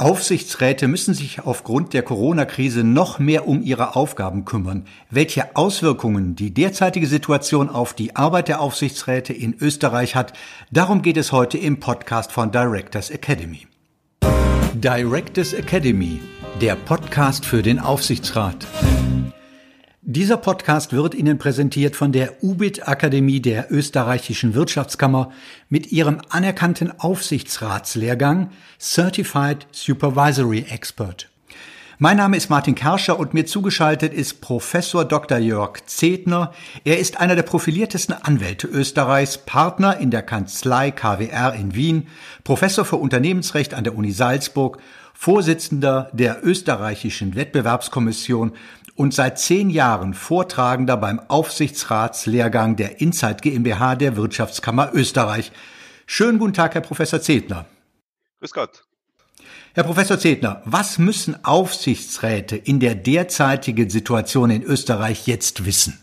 Aufsichtsräte müssen sich aufgrund der Corona-Krise noch mehr um ihre Aufgaben kümmern. Welche Auswirkungen die derzeitige Situation auf die Arbeit der Aufsichtsräte in Österreich hat, darum geht es heute im Podcast von Directors Academy. Directors Academy, der Podcast für den Aufsichtsrat. Dieser Podcast wird Ihnen präsentiert von der UBIT Akademie der österreichischen Wirtschaftskammer mit ihrem anerkannten Aufsichtsratslehrgang Certified Supervisory Expert. Mein Name ist Martin Kerscher und mir zugeschaltet ist Professor Dr. Jörg Zedner. Er ist einer der profiliertesten Anwälte Österreichs, Partner in der Kanzlei KWR in Wien, Professor für Unternehmensrecht an der Uni Salzburg, Vorsitzender der österreichischen Wettbewerbskommission und seit zehn Jahren Vortragender beim Aufsichtsratslehrgang der Insight GmbH der Wirtschaftskammer Österreich. Schönen guten Tag, Herr Professor Zedner. Grüß Gott. Herr Professor Zedner, was müssen Aufsichtsräte in der derzeitigen Situation in Österreich jetzt wissen?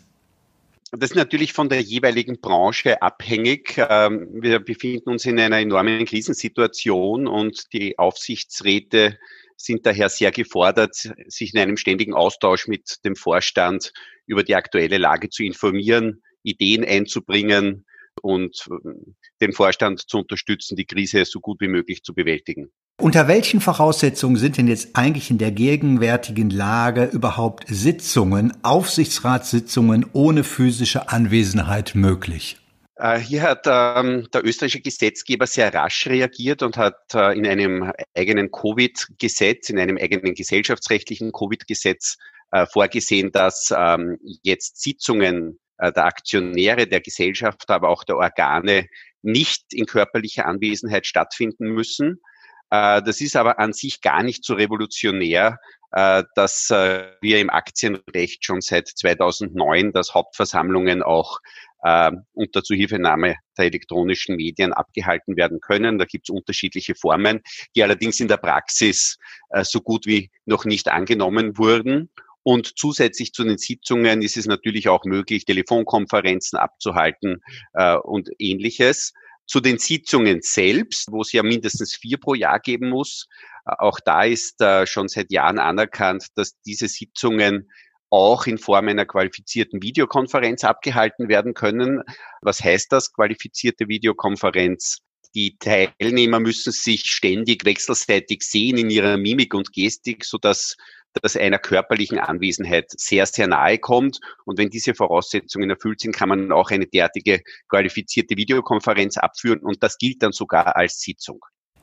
Das ist natürlich von der jeweiligen Branche abhängig. Ähm, wir befinden uns in einer enormen Krisensituation und die Aufsichtsräte sind daher sehr gefordert, sich in einem ständigen Austausch mit dem Vorstand über die aktuelle Lage zu informieren, Ideen einzubringen und äh, den Vorstand zu unterstützen, die Krise so gut wie möglich zu bewältigen. Unter welchen Voraussetzungen sind denn jetzt eigentlich in der gegenwärtigen Lage überhaupt Sitzungen, Aufsichtsratssitzungen ohne physische Anwesenheit möglich? Äh, hier hat ähm, der österreichische Gesetzgeber sehr rasch reagiert und hat äh, in einem eigenen Covid-Gesetz, in einem eigenen gesellschaftsrechtlichen Covid-Gesetz äh, vorgesehen, dass ähm, jetzt Sitzungen äh, der Aktionäre, der Gesellschaft, aber auch der Organe nicht in körperlicher Anwesenheit stattfinden müssen. Äh, das ist aber an sich gar nicht so revolutionär, äh, dass wir im Aktienrecht schon seit 2009, dass Hauptversammlungen auch äh, unter Zuhilfenahme der elektronischen Medien abgehalten werden können. Da gibt es unterschiedliche Formen, die allerdings in der Praxis äh, so gut wie noch nicht angenommen wurden. Und zusätzlich zu den Sitzungen ist es natürlich auch möglich, Telefonkonferenzen abzuhalten äh, und ähnliches. Zu den Sitzungen selbst, wo es ja mindestens vier pro Jahr geben muss, äh, auch da ist äh, schon seit Jahren anerkannt, dass diese Sitzungen auch in Form einer qualifizierten Videokonferenz abgehalten werden können. Was heißt das, qualifizierte Videokonferenz? Die Teilnehmer müssen sich ständig wechselseitig sehen in ihrer Mimik und Gestik, sodass das einer körperlichen Anwesenheit sehr, sehr nahe kommt. Und wenn diese Voraussetzungen erfüllt sind, kann man auch eine derartige qualifizierte Videokonferenz abführen und das gilt dann sogar als Sitzung.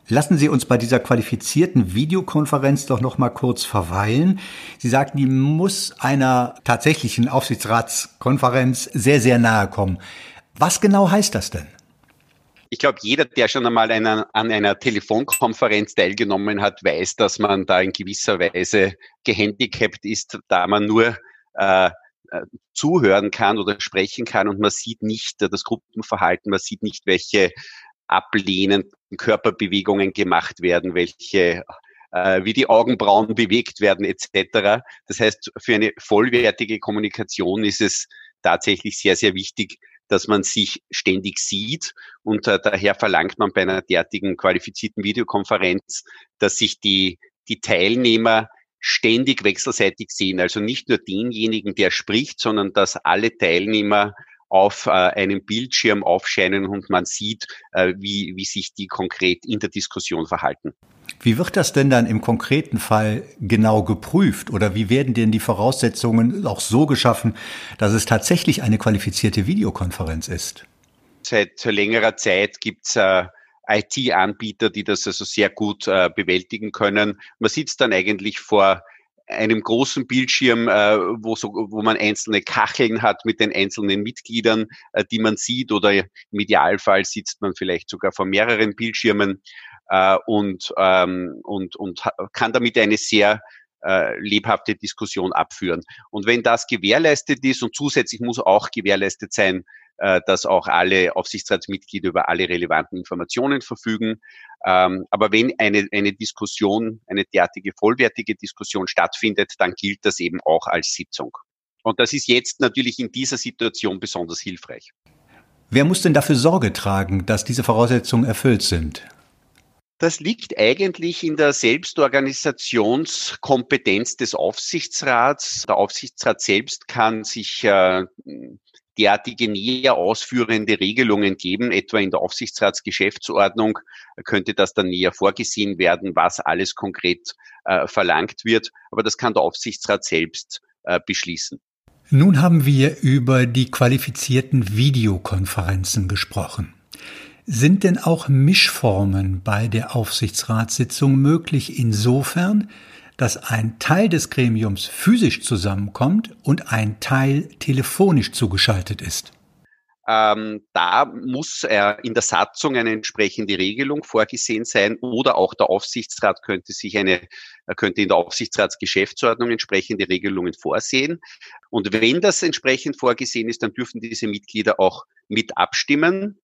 Lassen Sie uns bei dieser qualifizierten Videokonferenz doch noch mal kurz verweilen. Sie sagten, die muss einer tatsächlichen Aufsichtsratskonferenz sehr, sehr nahe kommen. Was genau heißt das denn? Ich glaube, jeder, der schon einmal einer, an einer Telefonkonferenz teilgenommen hat, weiß, dass man da in gewisser Weise gehandicapt ist, da man nur äh, äh zuhören kann oder sprechen kann und man sieht nicht das Gruppenverhalten, man sieht nicht, welche ablehnenden Körperbewegungen gemacht werden, welche äh, wie die Augenbrauen bewegt werden etc. Das heißt, für eine vollwertige Kommunikation ist es tatsächlich sehr, sehr wichtig, dass man sich ständig sieht und äh, daher verlangt man bei einer derartigen qualifizierten Videokonferenz, dass sich die, die Teilnehmer ständig wechselseitig sehen. Also nicht nur denjenigen, der spricht, sondern dass alle Teilnehmer auf äh, einem Bildschirm aufscheinen und man sieht, äh, wie, wie sich die konkret in der Diskussion verhalten. Wie wird das denn dann im konkreten Fall genau geprüft oder wie werden denn die Voraussetzungen auch so geschaffen, dass es tatsächlich eine qualifizierte Videokonferenz ist? Seit längerer Zeit gibt's äh, IT-Anbieter, die das also sehr gut äh, bewältigen können. Man sitzt dann eigentlich vor einem großen Bildschirm, äh, wo, so, wo man einzelne Kacheln hat mit den einzelnen Mitgliedern, die man sieht, oder im Idealfall sitzt man vielleicht sogar vor mehreren Bildschirmen äh, und, ähm, und, und kann damit eine sehr äh, lebhafte Diskussion abführen. Und wenn das gewährleistet ist und zusätzlich muss auch gewährleistet sein, äh, dass auch alle Aufsichtsratsmitglieder über alle relevanten Informationen verfügen. Ähm, aber wenn eine, eine Diskussion, eine derartige vollwertige Diskussion stattfindet, dann gilt das eben auch als Sitzung. Und das ist jetzt natürlich in dieser Situation besonders hilfreich. Wer muss denn dafür Sorge tragen, dass diese Voraussetzungen erfüllt sind? Das liegt eigentlich in der Selbstorganisationskompetenz des Aufsichtsrats. Der Aufsichtsrat selbst kann sich äh, derartige näher ausführende Regelungen geben, etwa in der Aufsichtsratsgeschäftsordnung könnte das dann näher vorgesehen werden, was alles konkret äh, verlangt wird. Aber das kann der Aufsichtsrat selbst äh, beschließen. Nun haben wir über die qualifizierten Videokonferenzen gesprochen. Sind denn auch Mischformen bei der Aufsichtsratssitzung möglich insofern, dass ein Teil des Gremiums physisch zusammenkommt und ein Teil telefonisch zugeschaltet ist? Ähm, da muss äh, in der Satzung eine entsprechende Regelung vorgesehen sein oder auch der Aufsichtsrat könnte sich eine, äh, könnte in der Aufsichtsratsgeschäftsordnung entsprechende Regelungen vorsehen. Und wenn das entsprechend vorgesehen ist, dann dürfen diese Mitglieder auch mit abstimmen.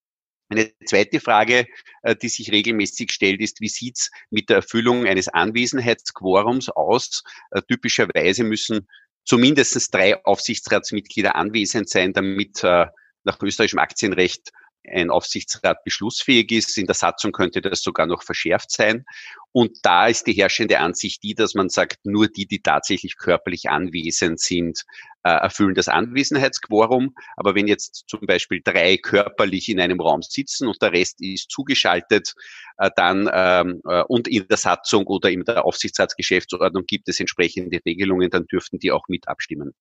Eine zweite Frage, äh, die sich regelmäßig stellt, ist, wie sieht's mit der Erfüllung eines Anwesenheitsquorums aus? Äh, typischerweise müssen zumindest drei Aufsichtsratsmitglieder anwesend sein, damit äh, nach österreichischem Aktienrecht ein Aufsichtsrat beschlussfähig ist. In der Satzung könnte das sogar noch verschärft sein. Und da ist die herrschende Ansicht die, dass man sagt, nur die, die tatsächlich körperlich anwesend sind, äh, erfüllen das Anwesenheitsquorum. Aber wenn jetzt zum Beispiel drei körperlich in einem Raum sitzen und der Rest ist zugeschaltet, äh, dann ähm, äh, und in der Satzung oder in der Aufsichtsratsgeschäftsordnung gibt es entsprechende Regelungen, dann dürften die auch mit abstimmen.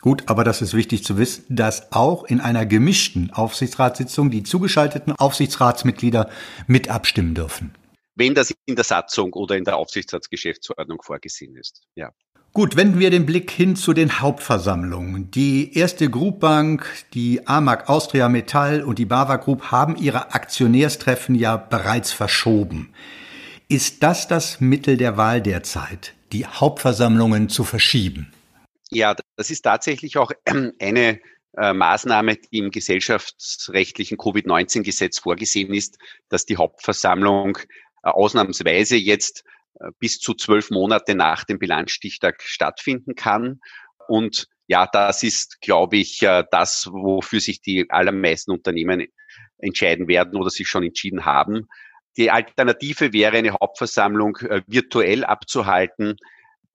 Gut, aber das ist wichtig zu wissen, dass auch in einer gemischten Aufsichtsratssitzung die zugeschalteten Aufsichtsratsmitglieder mit abstimmen dürfen. Wenn das in der Satzung oder in der Aufsichtsratsgeschäftsordnung vorgesehen ist, ja. Gut, wenden wir den Blick hin zu den Hauptversammlungen. Die erste Groupbank, die AMAG Austria Metall und die BAVA Group haben ihre Aktionärstreffen ja bereits verschoben. Ist das das Mittel der Wahl derzeit, die Hauptversammlungen zu verschieben? Ja, das ist tatsächlich auch eine äh, Maßnahme, die im gesellschaftsrechtlichen Covid-19-Gesetz vorgesehen ist, dass die Hauptversammlung äh, ausnahmsweise jetzt äh, bis zu zwölf Monate nach dem Bilanzstichtag stattfinden kann. Und ja, das ist, glaube ich, das, wofür sich die allermeisten Unternehmen entscheiden werden oder sich schon entschieden haben. Die Alternative wäre eine Hauptversammlung virtuell abzuhalten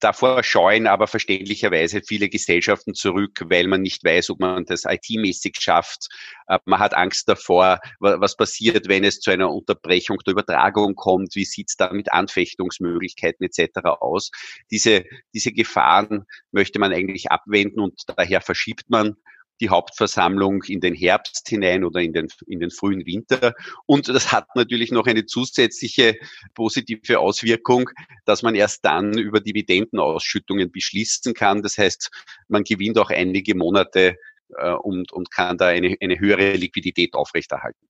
Davor scheuen aber verständlicherweise viele Gesellschaften zurück, weil man nicht weiß, ob man das IT-mäßig schafft. Äh, man hat Angst davor, was passiert, wenn es zu einer Unterbrechung der Übertragung kommt. Wie sieht es da mit Anfechtungsmöglichkeiten etc. aus? Diese, diese Gefahren möchte man eigentlich abwenden und daher verschiebt man die Hauptversammlung in den Herbst hinein oder in den, in den frühen Winter. Und das hat natürlich noch eine zusätzliche positive Auswirkung, dass man erst dann über Dividendenausschüttungen beschließen kann. Das heißt, man gewinnt auch einige Monate äh, und, und kann da eine, eine höhere Liquidität aufrechterhalten.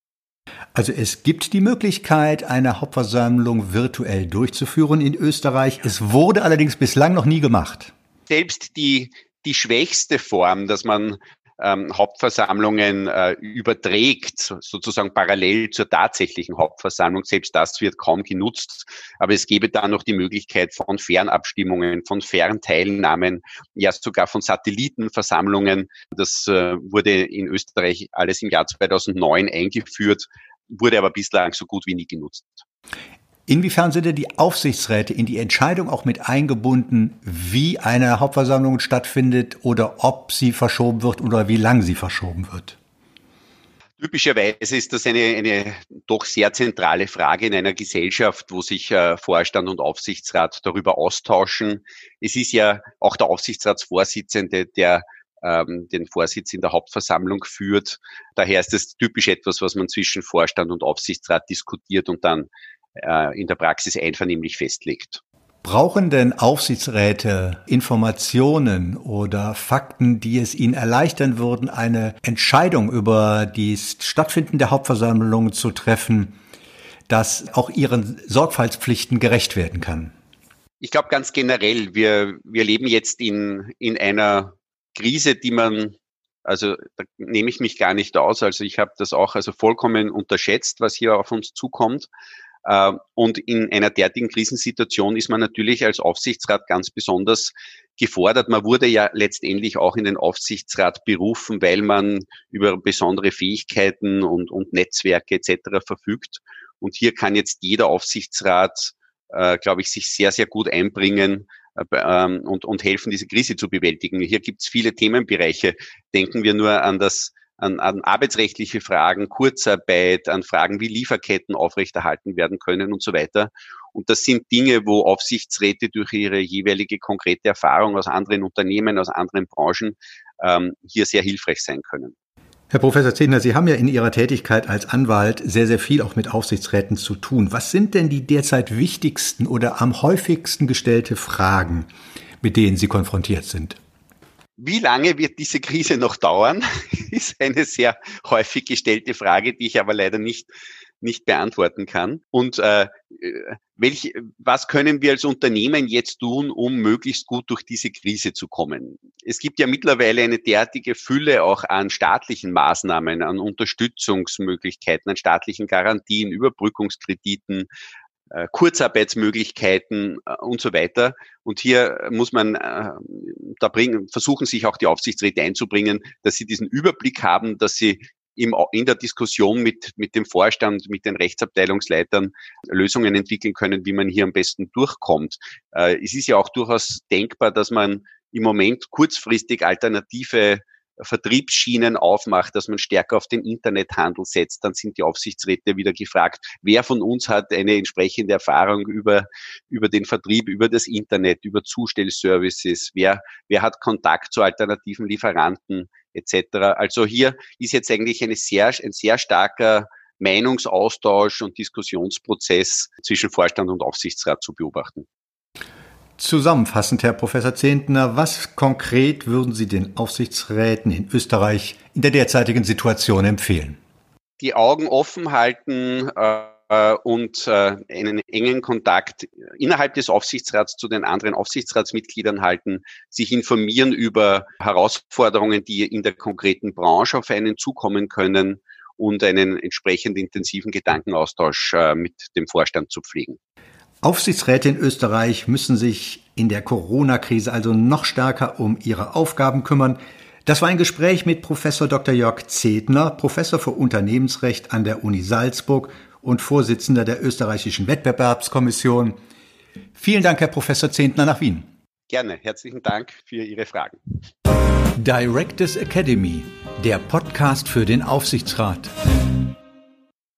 Also es gibt die Möglichkeit, eine Hauptversammlung virtuell durchzuführen in Österreich. Es wurde allerdings bislang noch nie gemacht. Selbst die, die schwächste Form, dass man ähm, Hauptversammlungen äh, überträgt, sozusagen parallel zur tatsächlichen Hauptversammlung. Selbst das wird kaum genutzt. Aber es gäbe da noch die Möglichkeit von Fernabstimmungen, von Fernteilnahmen, ja sogar von Satellitenversammlungen. Das äh, wurde in Österreich alles im Jahr 2009 eingeführt, wurde aber bislang so gut wie nie genutzt. Inwiefern sind denn die Aufsichtsräte in die Entscheidung auch mit eingebunden, wie eine Hauptversammlung stattfindet oder ob sie verschoben wird oder wie lang sie verschoben wird? Typischerweise ist das eine, eine doch sehr zentrale Frage in einer Gesellschaft, wo sich äh, Vorstand und Aufsichtsrat darüber austauschen. Es ist ja auch der Aufsichtsratsvorsitzende, der ähm, den Vorsitz in der Hauptversammlung führt. Daher ist das typisch etwas, was man zwischen Vorstand und Aufsichtsrat diskutiert und dann äh, in der Praxis einvernehmlich festlegt. Brauchen denn Aufsichtsräte Informationen oder Fakten, die es ihnen erleichtern würden, eine Entscheidung über die Stattfinden der Hauptversammlung zu treffen, das auch ihren Sorgfaltspflichten gerecht werden kann? Ich glaube ganz generell, wir, wir leben jetzt in, in einer Krise, die man, also da nehme ich mich gar nicht aus, also ich habe das auch also vollkommen unterschätzt, was hier auf uns zukommt. Äh, und in einer derartigen Krisensituation ist man natürlich als Aufsichtsrat ganz besonders gefordert. Man wurde ja letztendlich auch in den Aufsichtsrat berufen, weil man über besondere Fähigkeiten und, und Netzwerke etc. verfügt. Und hier kann jetzt jeder Aufsichtsrat, äh, glaube ich, sich sehr, sehr gut einbringen äh, ähm, und, und helfen, diese Krise zu bewältigen. Hier gibt es viele Themenbereiche. Denken wir nur an das an, an arbeitsrechtliche Fragen, Kurzarbeit, an Fragen, wie Lieferketten aufrechterhalten werden können und so weiter. Und das sind Dinge, wo Aufsichtsräte durch ihre jeweilige konkrete Erfahrung aus anderen Unternehmen, aus anderen Branchen ähm, hier sehr hilfreich sein können. Herr Professor Zehner, Sie haben ja in Ihrer Tätigkeit als Anwalt sehr, sehr viel auch mit Aufsichtsräten zu tun. Was sind denn die derzeit wichtigsten oder am häufigsten gestellte Fragen, mit denen Sie konfrontiert sind? Wie lange wird diese Krise noch dauern, ist eine sehr häufig gestellte Frage, die ich aber leider nicht, nicht beantworten kann. Und äh, welch, was können wir als Unternehmen jetzt tun, um möglichst gut durch diese Krise zu kommen? Es gibt ja mittlerweile eine derartige Fülle auch an staatlichen Maßnahmen, an Unterstützungsmöglichkeiten, an staatlichen Garantien, Überbrückungskrediten, Kurzarbeitsmöglichkeiten äh, und so weiter. Und hier muss man äh, da bringen, versuchen sich auch die Aufsichtsräte einzubringen, dass sie diesen Überblick haben, dass sie im, in der Diskussion mit, mit dem Vorstand, mit den Rechtsabteilungsleitern Lösungen entwickeln können, wie man hier am besten durchkommt. es ist ja auch durchaus denkbar, dass man im Moment kurzfristig alternative Vertriebsschienen aufmacht, dass man stärker auf den Internethandel setzt, dann sind die Aufsichtsräte wieder gefragt, wer von uns hat eine entsprechende Erfahrung über, über den Vertrieb, über das Internet, über Zustellservices, wer, wer hat Kontakt zu alternativen Lieferanten etc. Also hier ist jetzt eigentlich eine sehr, ein sehr starker Meinungsaustausch und Diskussionsprozess zwischen Vorstand und Aufsichtsrat zu beobachten. Zusammenfassend, Herr Professor Zehntner, was konkret würden Sie den Aufsichtsräten in Österreich in der derzeitigen Situation empfehlen? Die Augen offen halten äh, und äh, einen engen Kontakt innerhalb des Aufsichtsrats zu den anderen Aufsichtsratsmitgliedern halten, sich informieren über Herausforderungen, die in der konkreten Branche auf einen zukommen können und einen entsprechend intensiven Gedankenaustausch äh, mit dem Vorstand zu pflegen. Aufsichtsräte in Österreich müssen sich in der Corona-Krise also noch stärker um ihre Aufgaben kümmern. Das war ein Gespräch mit Professor Dr. Jörg Zedner, Professor für Unternehmensrecht an der Uni Salzburg und Vorsitzender der österreichischen Wettbewerbskommission. Vielen Dank, Herr Professor Zehntner, nach Wien. Gerne. Herzlichen Dank für Ihre Fragen. Directors Academy, der Podcast für den Aufsichtsrat.